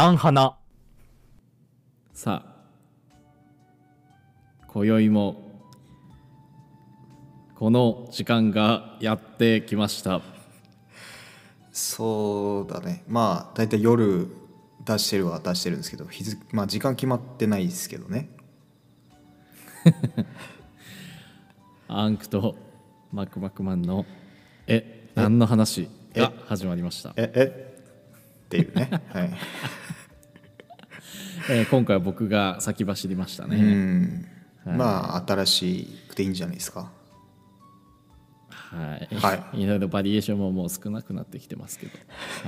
南花。さあ今宵もこの時間がやってきました。そうだね。まあ大体夜出してるは出してるんですけど日付まあ時間決まってないですけどね。アンクとマクマクマンのえ何の話が始まりました、ええっていうね。はいえー今回は僕が先走りましたうね、んまあ新しくていいんじゃないですか。はい、、はい。ろいろバリエーションももう少なくなってきてますけど。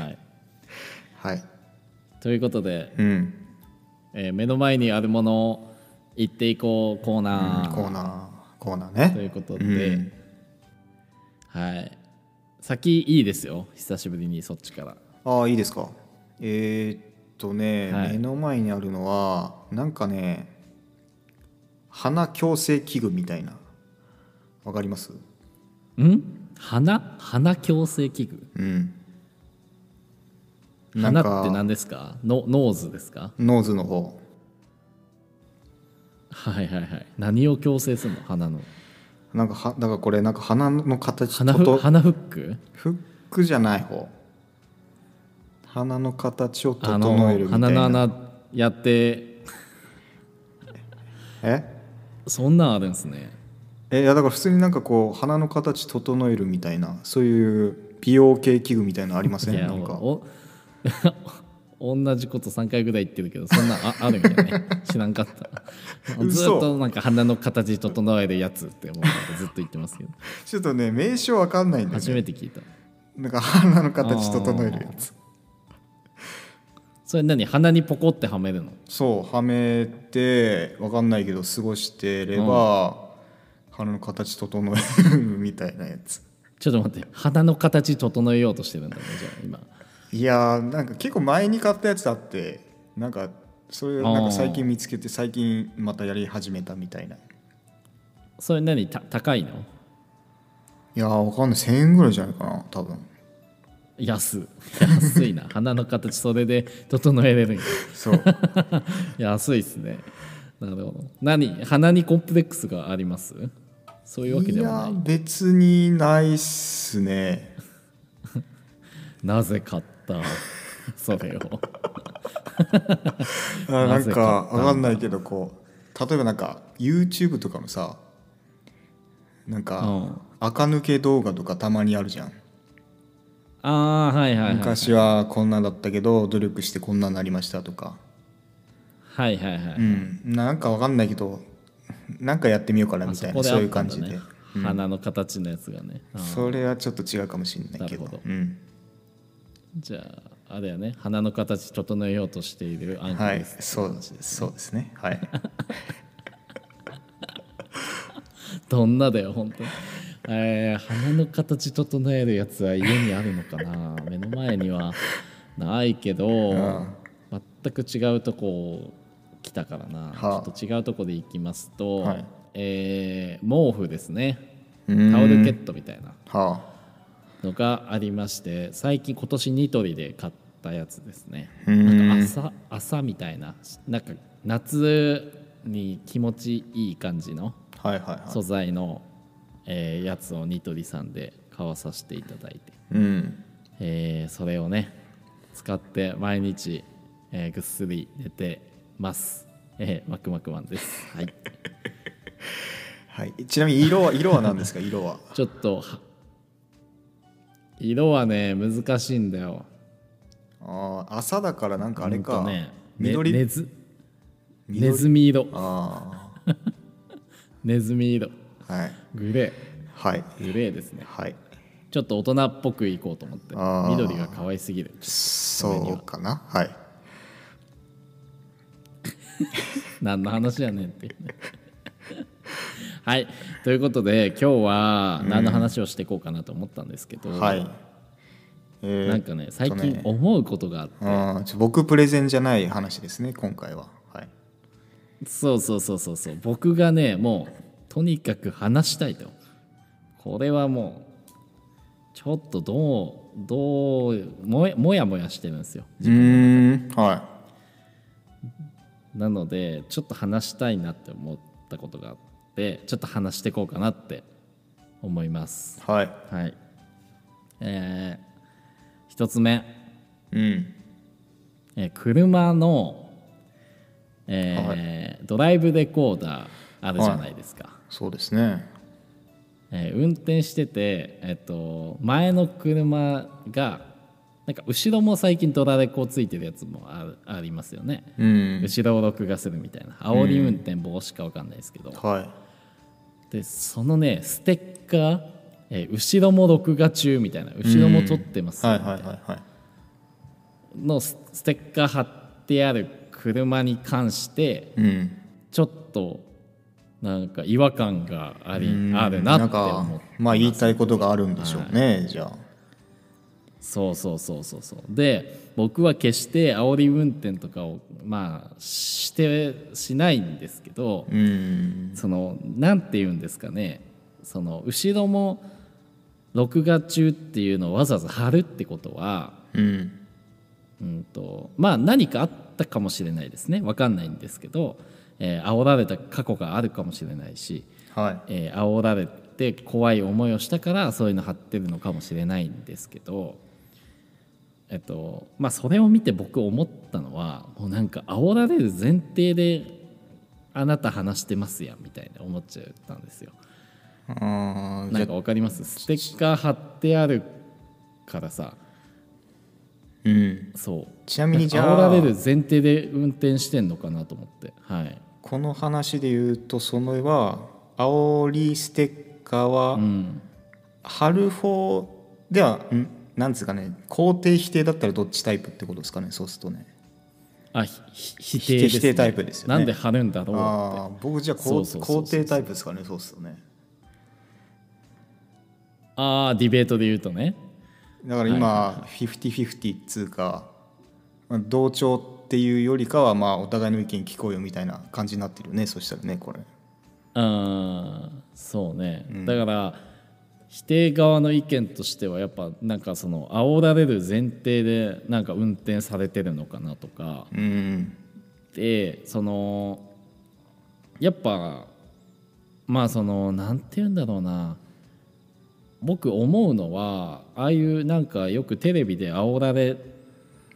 はい。はい。ということで、うん。えー目の前にあるものを言っていこうコーナー、コーナーコーナーね。ということで、うん。はい。先いいですよ。久しぶりにそっちから。ああいいですか。えー、っとね、はい。目の前にあるのはなんかね鼻矯正器具みたいな。わかります？ん？鼻？鼻矯正器具？うん。なんか鼻って何ですか？ノ nose ですか？ nose の方。はいはいはい。何を矯正するの？鼻の。なんかはだからこれなんか鼻の形鼻と鼻フック？フックじゃない方鼻の形をあ整のえるみたいな。鼻の穴やって。え？そんなんあるんですね。えいやだから普通になんかこう鼻の形整えるみたいなそういう美容系器具みたいなのありません？なんか。お 同じこと3回ぐらい言ってるけどそんなんああるんやね。知らんかった。ずっ嘘となんか鼻の形整えるやつってもうずっと言ってますけど。ちょっとね名称わかんないんだよ初ねめて聞いた。なんか鼻の形整えるやつそれ何鼻にポコってはめるの？そうはめてわかんないけど過ごしてれば、鼻の形整えるみたいなやつ。ちょっと待って鼻の形整えようとしてるんだねじゃあ今。いやーなんか結構前に買ったやつあってなんかそれなんか最近見つけて最近またやり始めたみたいな。いそれ何？た高いの？やーわかんない。1000円ぐらいじゃないかな多分安。安いな。鼻の形それで整えれるんや。そう。安いっすね。なるほど。何鼻にコンプレックスがあります？そういうわけいではない。や別にないっすね。なぜ買った？それを。あなんかなぜ買った？んだわかんないけどこう例えばなんか YouTube とかもさなんかうん。垢抜け動画とかたまにあるじゃんああはいはいはい昔はこんなだったけど努力してこんなになりましたとか。はいはいはい、うん。なんかわかんないけどなんかやってみようかなみたいなそういう感じで、ね鼻の形のやつがね、うんそれはちょっと違うかもしれないけど。うん、じゃああれやね。鼻の形整えようとしているアンケはいです、そうですそうですね。はい。どんなだよ本当にえー鼻の形整えるやつは家にあるのかな？目の前にはないけど、全く違うとこ来たからな、はあ。ちょっと違うとこで行きますと、はい。えー毛布ですね。うん。タオルケットみたいな。はのがありまして最近今年ニトリで買ったやつですね。うん。なんか朝朝みたいななんか夏に気持ちいい感じの素材の、えーやつをニトリさんで買わさせていただいて、うん。えーそれをね使って毎日、えーぐっすり寝てます、えー、マクマクマンです。はい。はい。ちなみに色は色は何ですか？色は。ちょっとは色はね難しいんだよ。ああ朝だからなんかあれか、ねね緑？ねず。緑？ネズミ色。あネズミ色。あはい。グレはい。ーグレーですね。はい。ちょっと大人っぽくいこうと思ってあー。緑が可愛すぎる。そうかな。はい。何の話やねんって。いうねはい。ということで今日は何の話をしていこうかなと思ったんですけど、はい。えーなんかね最近思うことがあって、あーちょ僕プレゼンじゃない話ですね今回は。はい。そうそうそうそうそう。僕がねもうとにかく話したいと。これはもうちょっとどどうもやもやもやしてるんですよ。うーんはなのでちょっと話したいなって思ったことがあってちょっと話していこうかなって思います。いはい。はい。えー一つ目、うん。えー車の、えードライブレコーダーあるじゃないですか、そうですね。えー運転してて、えっと、前の車がなんか後ろも最近ドラレコついてるやつもありますよね、うん。後ろを録画するみたいな。煽り運転防止か分かんないですけど、はい。でそのねステッカー、えー後ろも録画中みたいな。後ろも撮ってますい。のスステッカー貼ってある車に関してうん。ちょっとなんか違和感がありうん。あるなって思ってまあ言いたいことがあるんでしょうね、じゃあ。そうそうそうそうそう。で僕は決して煽り運転とかをまあしてしないんですけど、うん。そのなんて言うんですかね。その後ろも録画中っていうのをわざわざ貼るってことは、うん。うんとまあ、何かあったかもしれないですね。分かんないんですけど、えー煽られた過去があるかもしれないし、はい。えー煽られて怖い思いをしたからそういうの貼ってるのかもしれないんですけど、えっとまあ、それを見て僕思ったのはもうなんか煽られる前提であなた話してますやんみたいな思っちゃったんですよ。なんかわかります？ステッカー貼ってあるからさ。うん。そう。ちなみにじゃあ。煽られる前提で運転してんのかなと思って。はい、この話で言うとそのは煽りステッカーはうん、貼る方ではんなんですかね肯定否定だったらどっちタイプってことですかねそうするとね。あ否定ね、否定タイプですよね。なんで貼るんだろうって。ああ僕じゃあ肯定タイプですかねそうするとね。ああディベートで言うとね。だから今フィフティフィフティっつうかまあ同調っていうよりかはまあお互いの意見聞こうよみたいな感じになってるよね。そしたらねこれ。うんそうね、だから否定側の意見としてはやっぱなんかその煽られる前提でなんか運転されてるのかなとか。うん。でそのやっぱまあそのなんて言うんだろうな。僕思うのはああいうなんかよくテレビで煽られ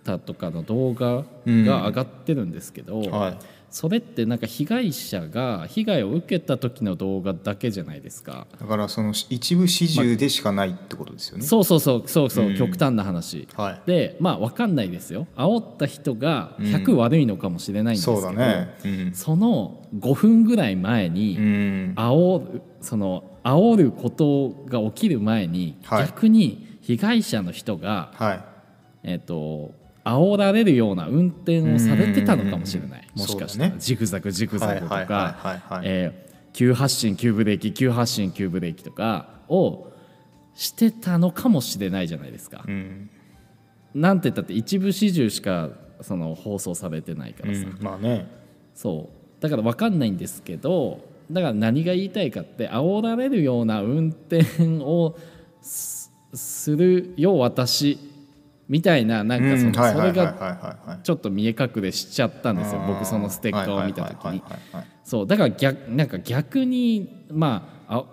たとかの動画が上がってるんですけど、はい。それってなんか被害者が被害を受けた時の動画だけじゃないですか。だからその一部始終でしかないってことですよね、そうそうそうそうそう、うん。極端な話。はい。でまあ分かんないですよ。煽った人が100悪いのかもしれないんですけど、そうだね。うん。その5分ぐらい前に、うん。煽るその煽ることが起きる前に、はい。逆に被害者の人が、はい。えっと煽られるような運転をされてたのかもしれない。うん。もしかしたら、そうだね。ジグザグジグザグとか。急発進急ブレーキ急発進急ブレーキとかをしてたのかもしれないじゃないですか。うん。なんて言ったって一部始終しかその放送されてないからさ、うん。まあね。そう。だから分かんないんですけどだから何が言いたいかって煽られるような運転をすするよ私みたいななんかその、それがちょっと見え隠れしちゃったんですよ。僕そのステッカーを見た時に。そうだから逆なんか逆にまああ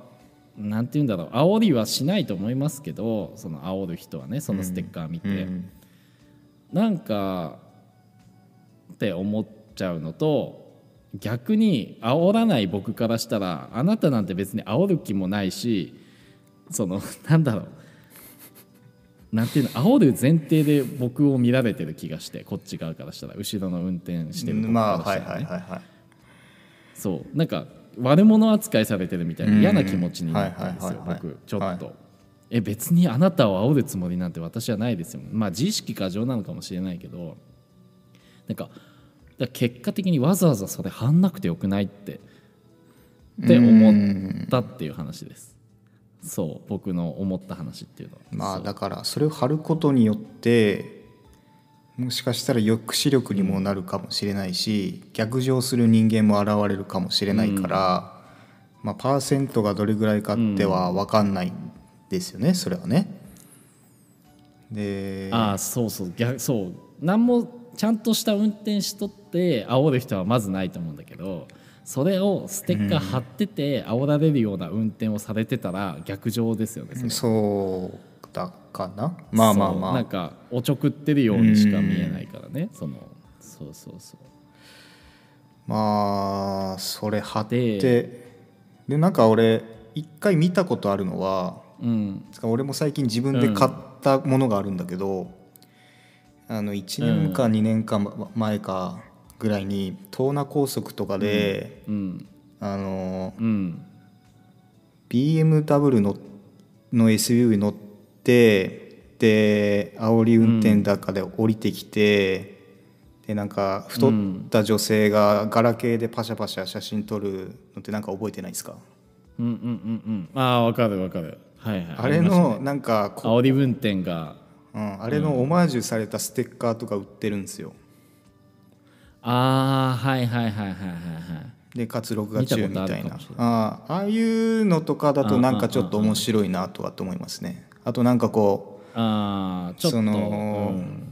なんて言うんだろう。煽りはしないと思いますけどその煽る人はねそのステッカー見て、うん。なんかって思っちゃうのと逆に煽らない僕からしたらあなたなんて別に煽る気もないしそのなんだろうなんていうの煽る前提で僕を見られてる気がしてこっち側からしたら後ろの運転してる僕まあはいからしたらね。はいはいはいそう。なんか悪者扱いされてるみたいな嫌な気持ちになったんですよ僕。ちょっと、はい。え別にあなたを煽るつもりなんて私はないですよ。まあ自意識過剰なのかもしれないけど。なんか結果的にわざわざそれ貼んなくてよくないってって思ったっていう話ですそう僕の思った話っていうの。はまあだからそれを貼ることによってもしかしたら抑止力にもなるかもしれないし逆上する人間も現れるかもしれないから、まあ、パーセントがどれぐらいかっては分かんないんですよねそれはね。でああそうそう逆そう。何もちゃんとした運転しとって煽る人はまずないと思うんだけどそれをステッカー貼ってて煽られるような運転をされてたら逆上ですよねそれ。そうだかな？まあまあまあ。なんかおちょくってるようにしか見えないからね。そのそうそうそう。まあそれ貼ってででなんか俺一回見たことあるのはうん。つか俺も最近自分で買ったものがあるんだけど、あの1年か2年か前かぐらいに東名高速とかで、うん。あのうん。BMW のの SUV 乗ってで煽り運転だかで降りてきて、でなんか太った女性がガラケーでパシャパシャ写真撮るのってなんか覚えてないですか？うんうんうんうん。ああわかるわかる。はいはい。あれのなんかこ煽り運転が。うん、あれのオマージュされたステッカーとか売ってるんですよああはいはいはいはいはいはい。でかつ録画中み見たいなああああいうのとかだとなんかちょっと面白いなとはと思いますね。あとなんかこああちょっとそのうん。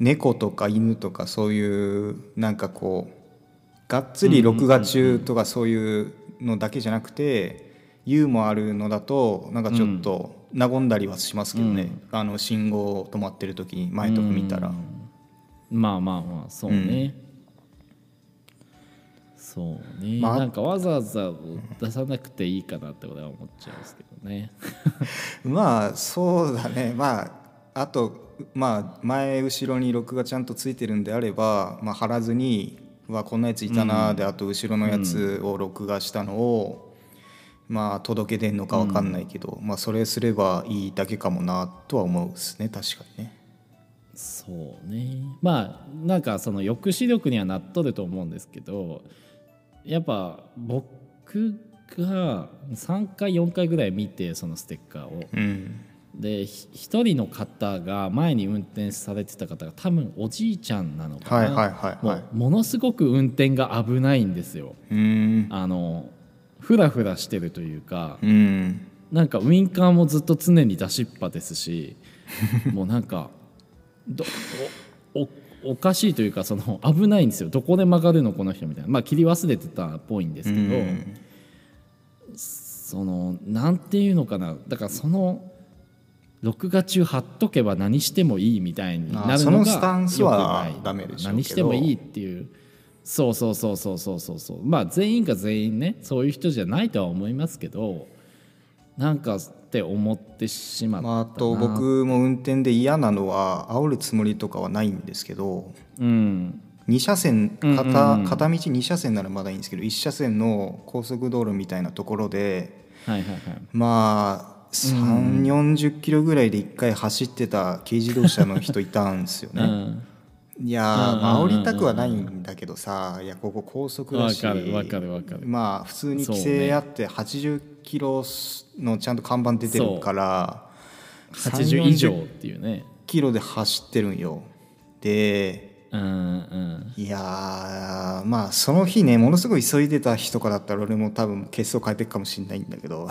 猫とか犬とかそういうなんかこうがっつり録画中とかそういうのだけじゃなくてユーモアあるのだとなんかちょっと和んだりはしますけどね、あの信号止まってる時に前とか見たら、まあまあまあそうね、そうね、まあなんかわざわざ出さなくていいかなって俺は思っちゃうんですけどね。まあそうだね。まああとまあ前後ろに録画ちゃんとついてるんであれば、まあ、貼らずに「うわこんなやついたな」で、あと後ろのやつを録画したのを、まあ届け出んのか分かんないけど、まあそれすればいいだけかもなとは思うですね。確かにね。そうね。まあなんかその抑止力にはなっとると思うんですけどやっぱ僕が3回4回ぐらい見てそのステッカーを。うん。でひ一人の方が前に運転されてた方が多分おじいちゃんなのかな、はいはいはいはい。ものすごく運転が危ないんですよ。うん。あのフラフラしてるというか。うん。なんかウインカーもずっと常に出しっぱですしもうなんかどおおおかしいというかその 危ないんですよ。どこで曲がるのこの人みたいな。まあ切り忘れてたっぽいんですけど、うん。そのなんていうのかな。だからその録画中貼っとけば何してもいいみたいになるのがあそのスタンスは良くない。ダメでしょうけど。何してもいいっていう。そうそうそうそうそうそうそう。まあ全員が全員ねそういう人じゃないとは思いますけどなんかって思ってしまったな、まあ、あと僕も運転で嫌なのは煽るつもりとかはないんですけどうん。2車線片,、うん片道2車線ならまだいいんですけど1車線の高速道路みたいなところではいはいはい。まあ3 4 0キロぐらいで1回走ってた軽自動車の人いたんですよね。うん。いやあ、煽りたくはないんだけどさいやここ高速だしわかるわかるわかる。まあ普通に規制あって80キロのちゃんと看板出てるから80以上っていうね。キロで走ってるんよ。でうんうん。いやーまあその日ねものすごい急いでた日とかだったら俺も多分ケースを変えていくかもしれないんだけど。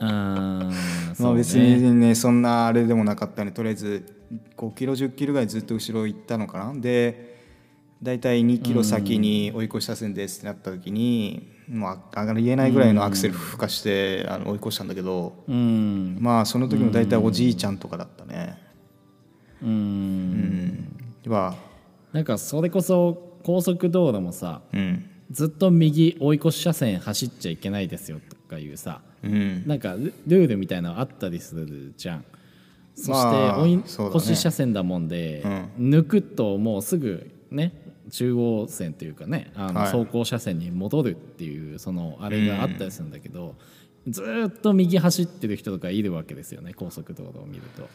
うん。まあ別にねそんなあれでもなかったんでとりあえず5キロ10キロぐらいずっと後ろ行ったのかな。で大体2キロ先に追い越し車線ですってなった時に、まあ、ありえないぐらいのアクセル吹かしてあの追い越したんだけど、うん。まあその時も大体おじいちゃんとかだったね。うん。うん。まあなんかそれこそ高速道路もさうん。ずっと右追い越し車線走っちゃいけないですよとかいうさうん。なんかルルールみたいなのあったりするじゃん。そしてまあ追い越し車線だもんで、抜くともうすぐね中央線というかねあのはい。走行車線に戻るっていうそのあれがあったりするんだけど、ずーっと右走ってる人とかいるわけですよね高速道路を見ると。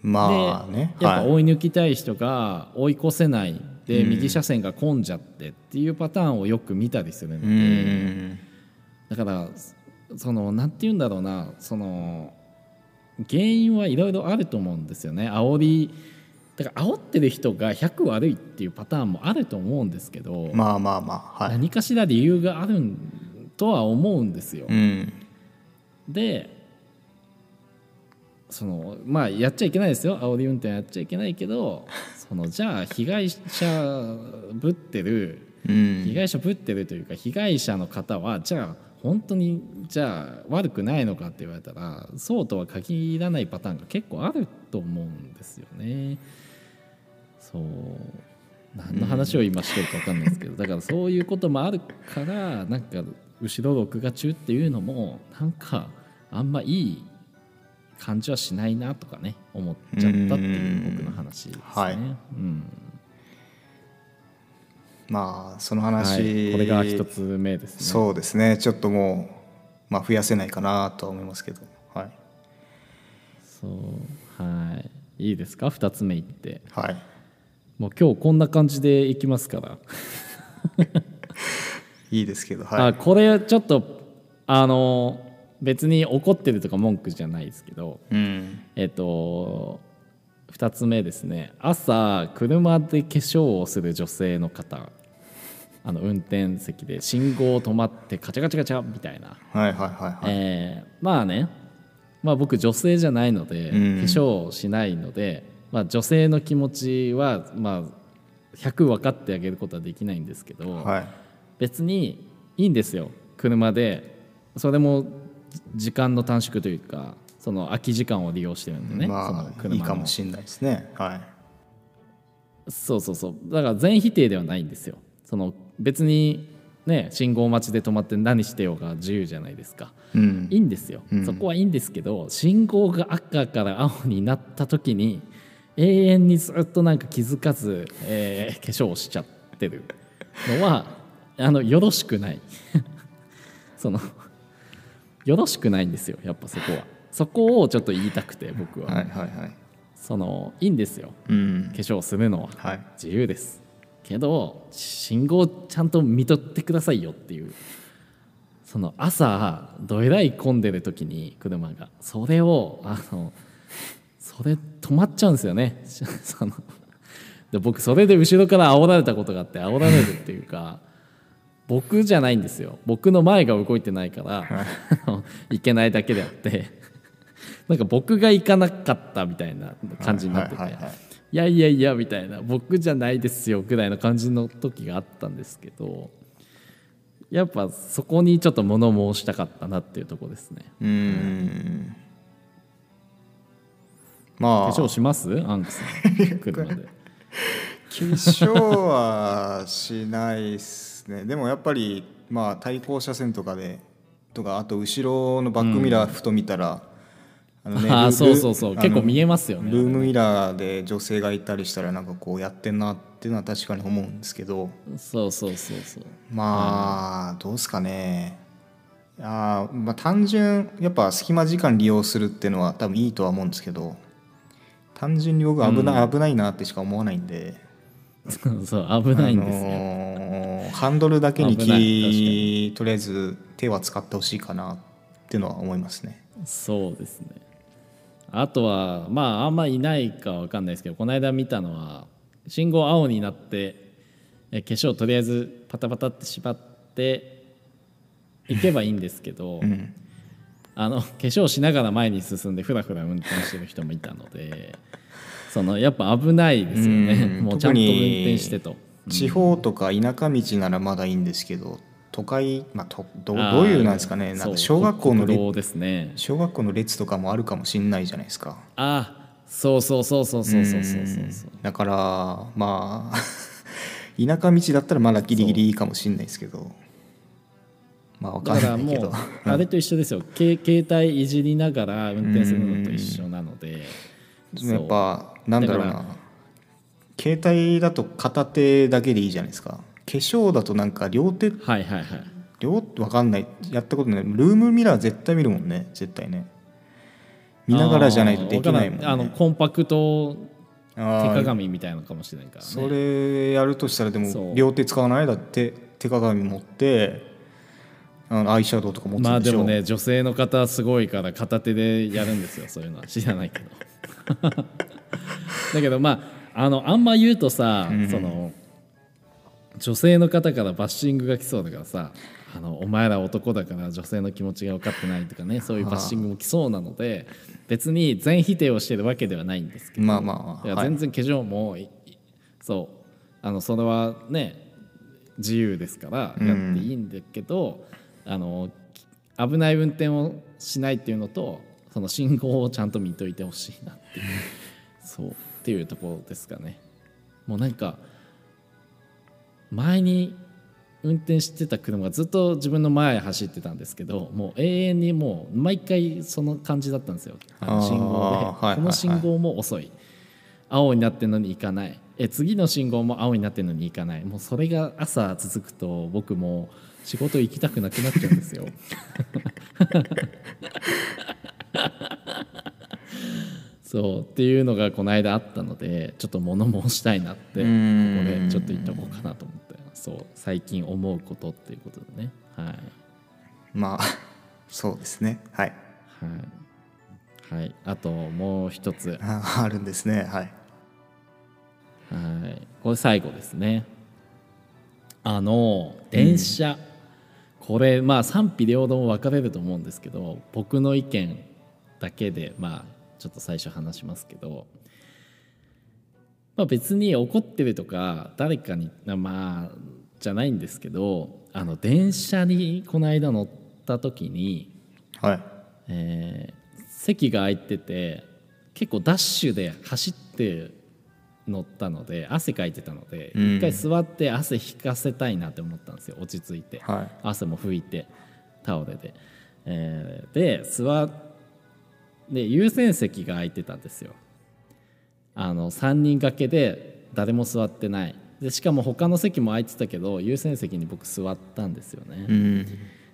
まあねでやっぱはい。追い抜きたい人が追い越せないで右車線が混んじゃってっていうパターンをよく見たりするのうで、ん。だからそのなんて言うんだろうなその原因はいろいろあると思うんですよね。煽りだから煽ってる人が100悪いっていうパターンもあると思うんですけど、まあまあまあはい何かしら理由があるとは思うんですよ。うんでそのまあやっちゃいけないですよ煽り運転やっちゃいけないけど そのじゃあ被害者ぶってるうん被害者ぶってるというか被害者の方はじゃあ本当にじゃあ悪くないのかって言われたらそうとは限らないパターンが結構あると思うんですよね。そう。何の話を今してるか分かんないですけど、だからそういうこともあるからなんか後ろ録画中っていうのもなんかあんまいい感じはしないなとかね思っちゃったっていう僕の話ですね。はい。うん。まあそのは話、い、これが一つ目ですね。そうですね。ちょっともう、まあ、増やせないかなとは思いますけど。はい。そう。はい。いいですか？2つ目いって。はいもう今日こんな感じでいきますから、いいですけどはい。あこれちょっとあの別に怒ってるとか文句じゃないですけどうん。えっと2つ目ですね。朝車で化粧をする女性の方。あの運転席で信号止まってカチャカチャカチャみたいな。はいはいはいはい、えーまあね、まあ、僕女性じゃないので、うん。化粧しないので、まあ、女性の気持ちは、まあ、100分かってあげることはできないんですけど、はい。別にいいんですよ車で。それも時間の短縮というかその空き時間を利用してるんでね、まあ車の。いいかもしれないですね。はい。そうそうそう。だから全否定ではないんですよ。その別にね信号待ちで止まって何してようが自由じゃないですか。うん。いいんですよ、うん。そこはいいんですけど信号が赤から青になった時に永遠にずっとなんか気づかず、えー化粧をしちゃってるのは あのよろしくない。そのよろしくないんですよやっぱそこは。そこをちょっと言いたくて僕は、はいはいはい。そのいいんですよ。うん。化粧するのは。はい。自由です。けど信号ちゃんと見とってくださいよっていう。その朝どえらい混んでる時に車が。それをあのそれ止まっちゃうんですよね。そので僕それで後ろから煽られたことがあって煽られるっていうか 僕じゃないんですよ。僕の前が動いてないから いけないだけであってなんか僕が行かなかったみたいな感じになってて、はいはいはいい。やいやいやみたいな僕じゃないですよぐらいの感じの時があったんですけどやっぱそこにちょっと物申したかったなっていうところですね。うんまあ。化粧します？アンクさん車で。化粧はしないっすね。でもやっぱりまあ対向車線とかでとかあと後ろのバックミラーふと見たら、あのね ルああそうそうそう。ル結構見えますよね。ルームミラーで女性がいたりしたらなんかこうやってんなっていうのは確かに思うんですけど。そうそうそうそう。まあどうですかね。あーまあ単純やっぱ隙間時間利用するっていうのは多分いいとは思うんですけど単純に僕危ない、危ないなってしか思わないんで。そうそう危ないんですよ、あのーハンドルだけに気とりあえず手は使ってほしいかなっていうのは思いますね。そうですね。あとはまああんまいないかわかんないですけどこの間見たのは信号青になってえ化粧とりあえずパタパタって縛っていけばいいんですけど、うんあの化粧しながら前に進んでふらふら運転してる人もいたのでそのやっぱ危ないですよね。うん。もうちゃんと運転してと。地方とか田舎道ならまだいいんですけど都会、まあ、とどどういうなんですかね。なんか小学校の列ですね。小学校の列とかもあるかもしれないじゃないですか。あそうそうそうそうそうそうそうそう。そうだからまあ 田舎道だったらまだギリギリいいかもしれないですけどまあわかんないけど。うあれと一緒ですよ。け携帯いじりながら運転するのと一緒なので。やっぱなんだろうな。携帯だと片手だけでいいじゃないですか。化粧だとなんか両手はいはいはい。両わかんない。やったことない。ルームミラー絶対見るもんね。絶対ね。見ながらじゃないとできないもんね。あのコンパクト手鏡みたいなのかもしれないからね。それやるとしたらでも両手使わない？だって手鏡持ってあのアイシャドウとか持つんでまあでもね女性の方すごいから片手でやるんですよ そういうのは。知らないけど。だけどまああのあんま言うとさ、その女性の方からバッシングが来そうだからさあのお前ら男だから女性の気持ちが分かってないとかねそういうバッシングも来そうなので別に全否定をしてるわけではないんですけどまあまあい。や全然化粧も、いそうあのそれはね自由ですからやっていいんだけど、あの危ない運転をしないっていうのとその信号をちゃんと見といてほしいなっていう。そう。っていうところですかね。もうなんか前に運転してた車がずっと自分の前走ってたんですけどもう永遠にもう毎回その感じだったんですよ。あの信号で、この信号も遅い。青になってるのに行かない。え次の信号も青になってるのに行かない。もうそれが朝続くと僕も仕事行きたくなくなっちゃうんですよ。そうっていうのがこの間あったのでちょっと物申したいなってここんでちょっと言っておこうかなと思って。そう最近思うことっていうことでね。はい。まあそうですね。はい。はい、はい、あともう一つ。ああるんですね。はい。はい、これ最後ですね。あの電車、これまあ賛否両論分かれると思うんですけど僕の意見だけでまあちょっと最初話しますけど、まあ、別に怒ってるとか誰かにまあじゃないんですけどあの電車にこの間乗った時に、はい。えー席が空いてて結構ダッシュで走って乗ったので汗かいてたので、うん。一回座って汗引かせたいなって思ったんですよ落ち着いて、はい。汗も拭いてタオルで、えーで座で優先席が空いてたんですよ。あの3人掛けで誰も座ってない。でしかも他の席も空いてたけど優先席に僕座ったんですよね、うん。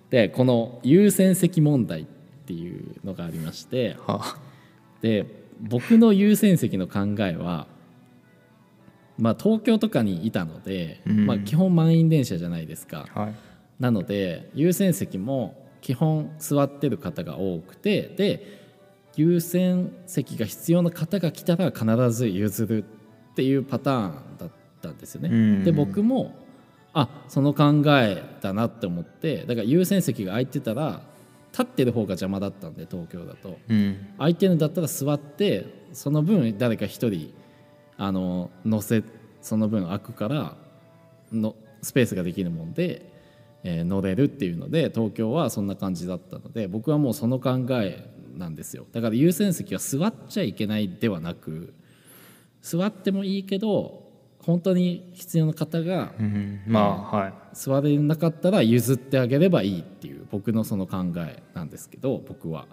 でこの優先席問題っていうのがありましてはで僕の優先席の考えは、まあ、東京とかにいたので、うん。まあ、基本満員電車じゃないですか。はい。なので優先席も基本座ってる方が多くてで優先席が必要な方が来たら必ず譲るっていうパターンだったんですよね。うん。で僕もあその考えだなって思ってだから優先席が空いてたら立ってる方が邪魔だったんで東京だと。うん。空いてるんだったら座ってその分誰か一人あの乗せその分空くからのスペースができるもんで、えー乗れるっていうので東京はそんな感じだったので僕はもうその考えなんですよ。だから優先席は座っちゃいけないではなく座ってもいいけど本当に必要な方がうんまあはい。座れなかったら譲ってあげればいいっていう僕のその考えなんですけど僕は。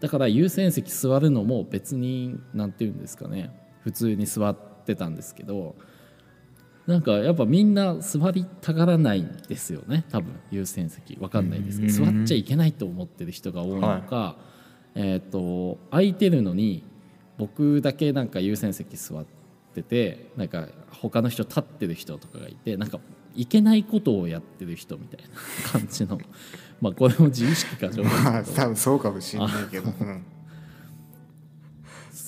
だから優先席座るのも別に何て言うんですかね普通に座ってたんですけどなんかやっぱみんな座りたがらないんですよね多分優先席。わかんないですけど座っちゃいけないと思ってる人が多いのか、えっ、と空いてるのに僕だけなんか優先席座っててなんか他の人立ってる人とかがいてなんかいけないことをやってる人みたいな感じのまあこれも自意識過剰まあなんですけど。多分そうかもしれないけど。うん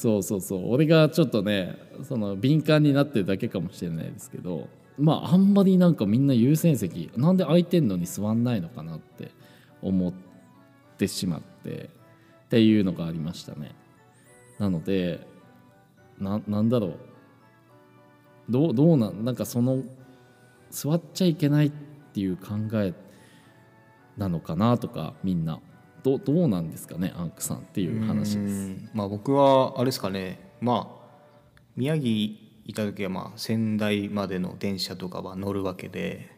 そうそうそう。俺がちょっとねその敏感になってるだけかもしれないですけどまああんまりなんかみんな優先席なんで空いてんのに座んないのかなって思ってしまってっていうのがありましたね。なのでななんだろう。どうどうなんなんかその座っちゃいけないっていう考えなのかなとかみんな。どどうなんですかねアンクさんっていう話です。うん。まあ僕はあれですかね。まあ宮城いた時はまあ仙台までの電車とかは乗るわけで。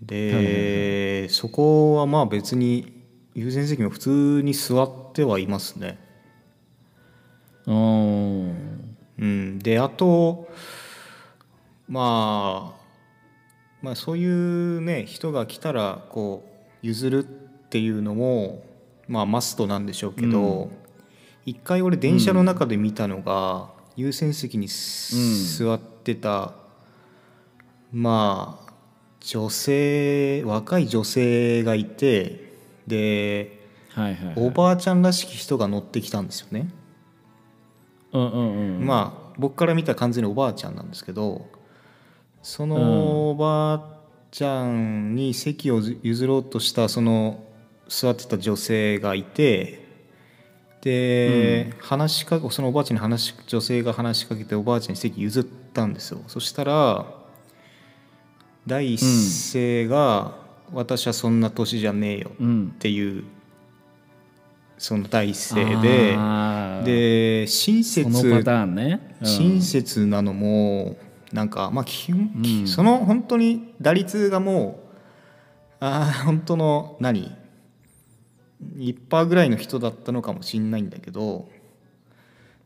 で、そこはまあ別に優先席も普通に座ってはいますね。うー。んうん、であとまあまあそういうね人が来たらこう譲るっていうのもまあマストなんでしょうけど、一回俺電車の中で見たのが、優先席にす座ってた、まあ女性若い女性がいてではいはい、はい、おばあちゃんらしき人が乗ってきたんですよね。うんうんうんまあ僕から見たら完全におばあちゃんなんですけどそのおばあちゃんに席を譲ろうとしたその座ってた女性がいてで、話しかそのおばあちゃんに話し女性が話しかけておばあちゃんに席譲ったんですよ。そしたら第一声が、私はそんな年じゃねえよ」うん。っていうその第一声でで親そ切ね、うん。親切なのもなんかまあ基本、うん。その本当に打率がもうあー本当の何？1%ぐらいの人だったのかもしんないんだけど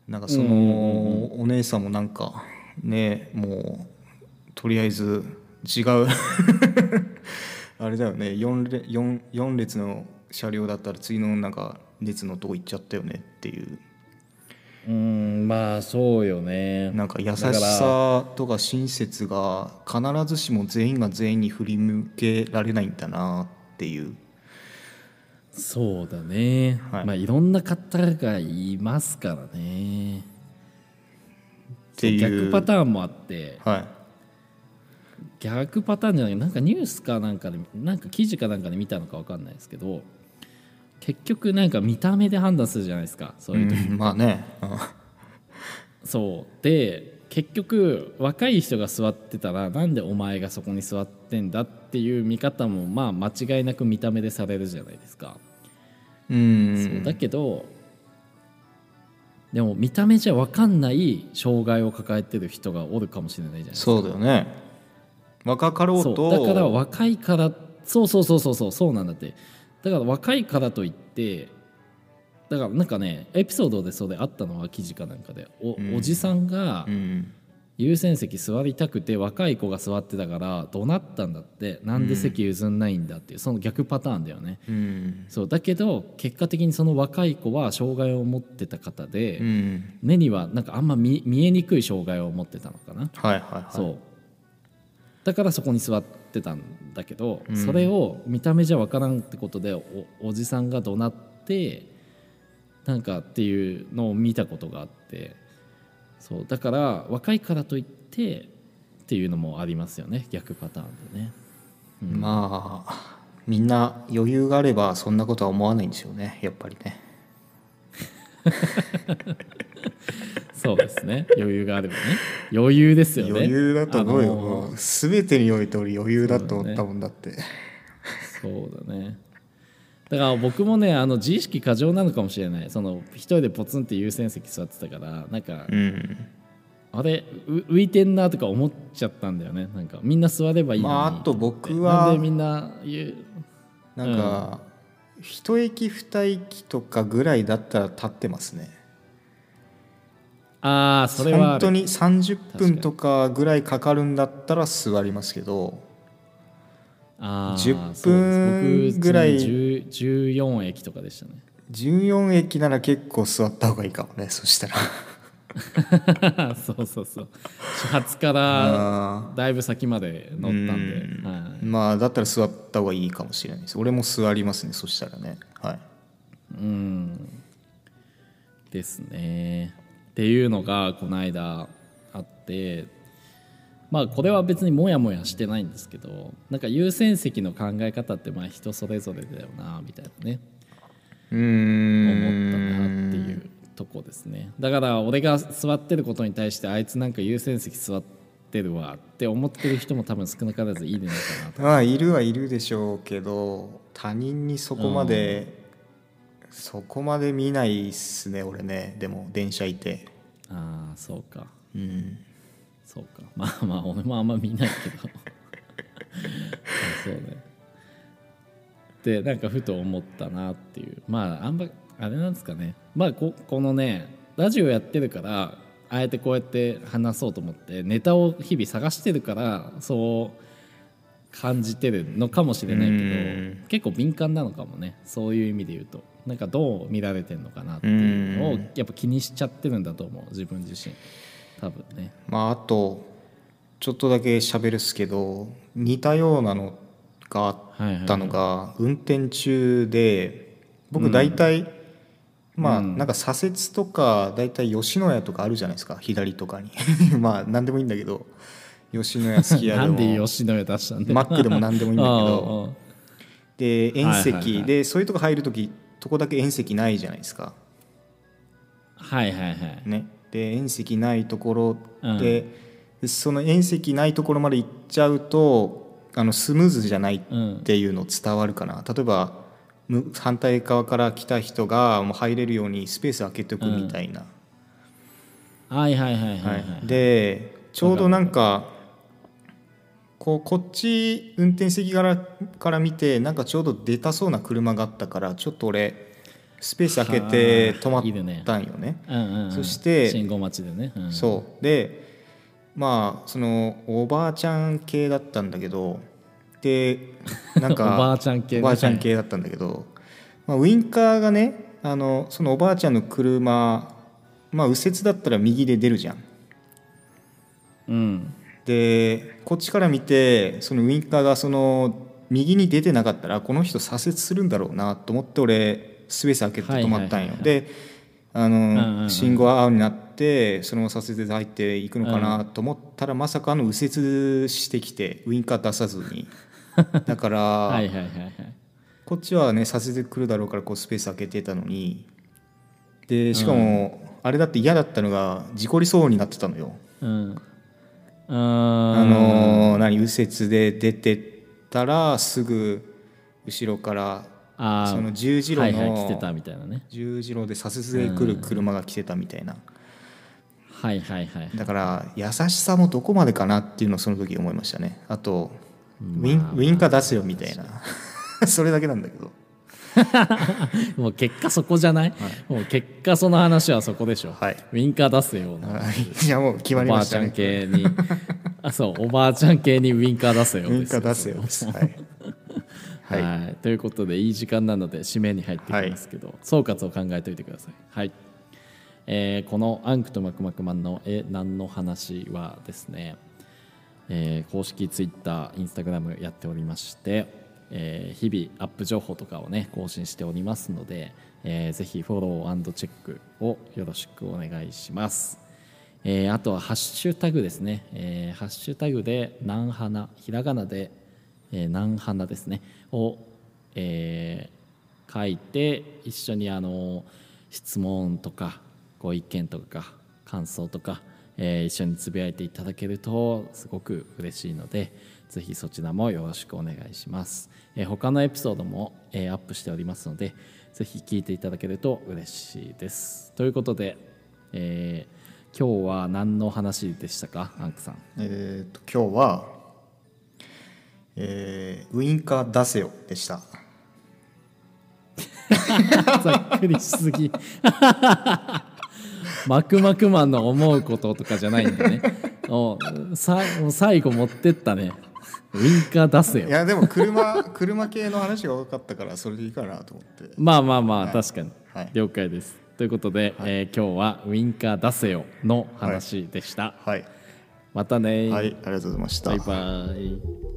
なんかその、お姉さんもなんかねもうとりあえず違う。あれだよね。4, 列 4, 4列の車両だったら次のなんか列のとこ行っちゃったよねっていう。うんまあそうよね。なんか優しさとか親切が必ずしも全員が全員に振り向けられないんだなっていうそうだね、はい。い、まあいろんな方がいますからね。っていう。逆パターンもあって。はい。逆パターンじゃないなんかニュースかなんかでなんか記事かなんかで見たのか分かんないですけど結局なんか見た目で判断するじゃないですかそういう時、うんまあね、そう。で結局若い人が座ってたらなんでお前がそこに座ってんだっていう見方もまあ間違いなく見た目でされるじゃないですか、うん。そうだけどでも見た目じゃ分かんない障害を抱えてる人がおるかもしれないじゃないですか。そうだよね。若かろうそとうだから若いからそうそうそうそうそうそうなんだって。だから若いからといってだからなんかねエピソードでそれあったのは記事かなんかで。お,、うん。おじさんがうん優先席座りたくて若い子が座ってたから怒鳴ったんだって。なんで席譲んないんだっていうその逆パターンだよね。うん。そうだけど結果的にその若い子は障害を持ってた方で、うん。目にはなんかあんま見見えにくい障害を持ってたのかな。はいはいはい。そう。だからそこに座ってたんだけど、うん。それを見た目じゃ分からんってことでおおじさんが怒鳴ってなんかっていうのを見たことがあってそうだから若いからといってっていうのもありますよね逆パターンでね。まあみんな余裕があればそんなことは思わないんでしょうねやっぱりね。そうですね。余裕があればね。余裕ですよね。余裕だと思うよ、あのもう全てにおいて俺余裕だと思ったもんだって。そうだねだから僕もねあの自意識過剰なのかもしれない。その一人でポツンって優先席座ってたからなんか、うん。あれう浮いてんなとか思っちゃったんだよね。なんかみんな座ればいいのに。まああと僕なんはでみんな言う？なんか、一駅二駅とかぐらいだったら立ってますね。ああそれは本当に30分とかぐらいかかるんだったら座りますけど10そう分ぐらい。10 14駅とかでしたね。14駅なら結構座った方がいいかもねそしたら。そうそうそう。始発からあだいぶ先まで乗ったんで、うん。はい、まあだったら座った方がいいかもしれないです。俺も座りますねそしたらね。はい。うん。ですね。っていうのがこの間あってまあこれは別にモヤモヤしてないんですけどなんか優先席の考え方ってまあ人それぞれだよなみたいなね。うー思んったなっていうとこですね。だから俺が座ってることに対してあいつなんか優先席座ってるわって思ってる人も多分少なからずいるのかなと。まあいるはいるでしょうけど他人にそこまで、そこまで見ないっすね俺ね。でも電車いて。ああそうか。うんそうか。まあまあ俺もあんま見ないけど。そうねでなんかふと思ったなっていう。まああんまあれなんですかね。まあここのねラジオやってるからあえてこうやって話そうと思ってネタを日々探してるからそう感じてるのかもしれないけうん。ど結構敏感なのかもね。そういう意味で言うと。なんかどう見られてるのかなっていうのをうん。やっぱ気にしちゃってるんだと思う。自分自身多分ね。まああとちょっとだけ喋るっすけど似たようなのがあったのが運転中で僕大体、まあうん。なんか左折とか大体吉野家とかあるじゃないですか左とかに。まあ何でもいいんだけど吉野家すき家 なんででも吉野家出したんだよ。マックでも何でもいいんだけど。で遠石。でそういうとこ入る時とこだけ遠石ないじゃないですか。はいはいはい。ね、で遠石ないところで、その遠石ないところまで行っちゃうとあのスムーズじゃないっていうの伝わるかな、例えばむ反対側から来た人がもう入れるようにスペース開けておくみたいな、はいはいはいはいははいい、でちょうどなんかこうこっち運転席からから見てなんかちょうど出たそうな車があったからちょっと俺スペース開けて止まったんよね。うんうんうん。そして信号待ちでね、うん。そう。でまあそのおばあちゃん系だったんだけどでなんか おばあちゃん系ね。おばあちゃん系だったんだけど、まあ、ウインカーがねあのそのおばあちゃんの車まあ右折だったら右で出るじゃん。うん。でこっちから見てそのウインカーがその右に出てなかったらこの人左折するんだろうなと思って俺スペース開けて止まったんよ、であの、信号青になってそのまま左折で入っていくのかなと思ったら、まさかの右折してきてウインカー出さずに。だから、こっちはね左折で来るだろうからこうスペース開けてたのに。でしかも、あれだって嫌だったのが事故りそうになってたのよ。うん。ああのー何右折で出てったらすぐ後ろからあーその十字路はいはい来てたのみたいなね。十字路で左折で来る車が来てたみたいな。はいはいはい。だから優しさもどこまでかなっていうのをその時思いましたね。あとウインウインカー出せよみたいな。それだけなんだけど。もう結果そこじゃない、もう結果その話はそこでしょ、はい。ウインカー出すような。はい。じゃあもう決まおばあちゃんりましたね系に。あそうおばあちゃん系にウインカー出せよウインカー出せよです。はいはい。はい、ということでいい時間なので締めに入ってきますけど、総括を考えておいてください。はい。えーこの「アンクとマクマクマンのえ何の話」はですね、えー公式 Twitter、Instagram やっておりまして、えー日々アップ情報とかをね更新しておりますので、えーぜひフォローチェックをよろしくお願いします。えーあとはハッシュタグですね、えーハッシュタグで「なんはな」ひらがなで「えーなんはな」ですね。を、えー書いて一緒にあの質問とかご意見とか感想とか、えー一緒につぶやいていただけるとすごく嬉しいのでぜひそちらもよろしくお願いします、えー他のエピソードも、えーアップしておりますのでぜひ聞いていただけると嬉しいです。ということで、えー今日は何の話でしたか？アンクさん。えー、と今日は、えーウインカー出せよでした。ざっくりしすぎ。マクマクマンの思うこととかじゃないんだね。おさもう最後持ってったね。ウインカー出せよ。いやでも車車系の話が多かったからそれでいいかなと思って。まあまあまあ、はい。確かに、はい。了解です。ということで、えー今日はウインカー出せよの話でした、はい、またね、はい、ありがとうございました。バイバイ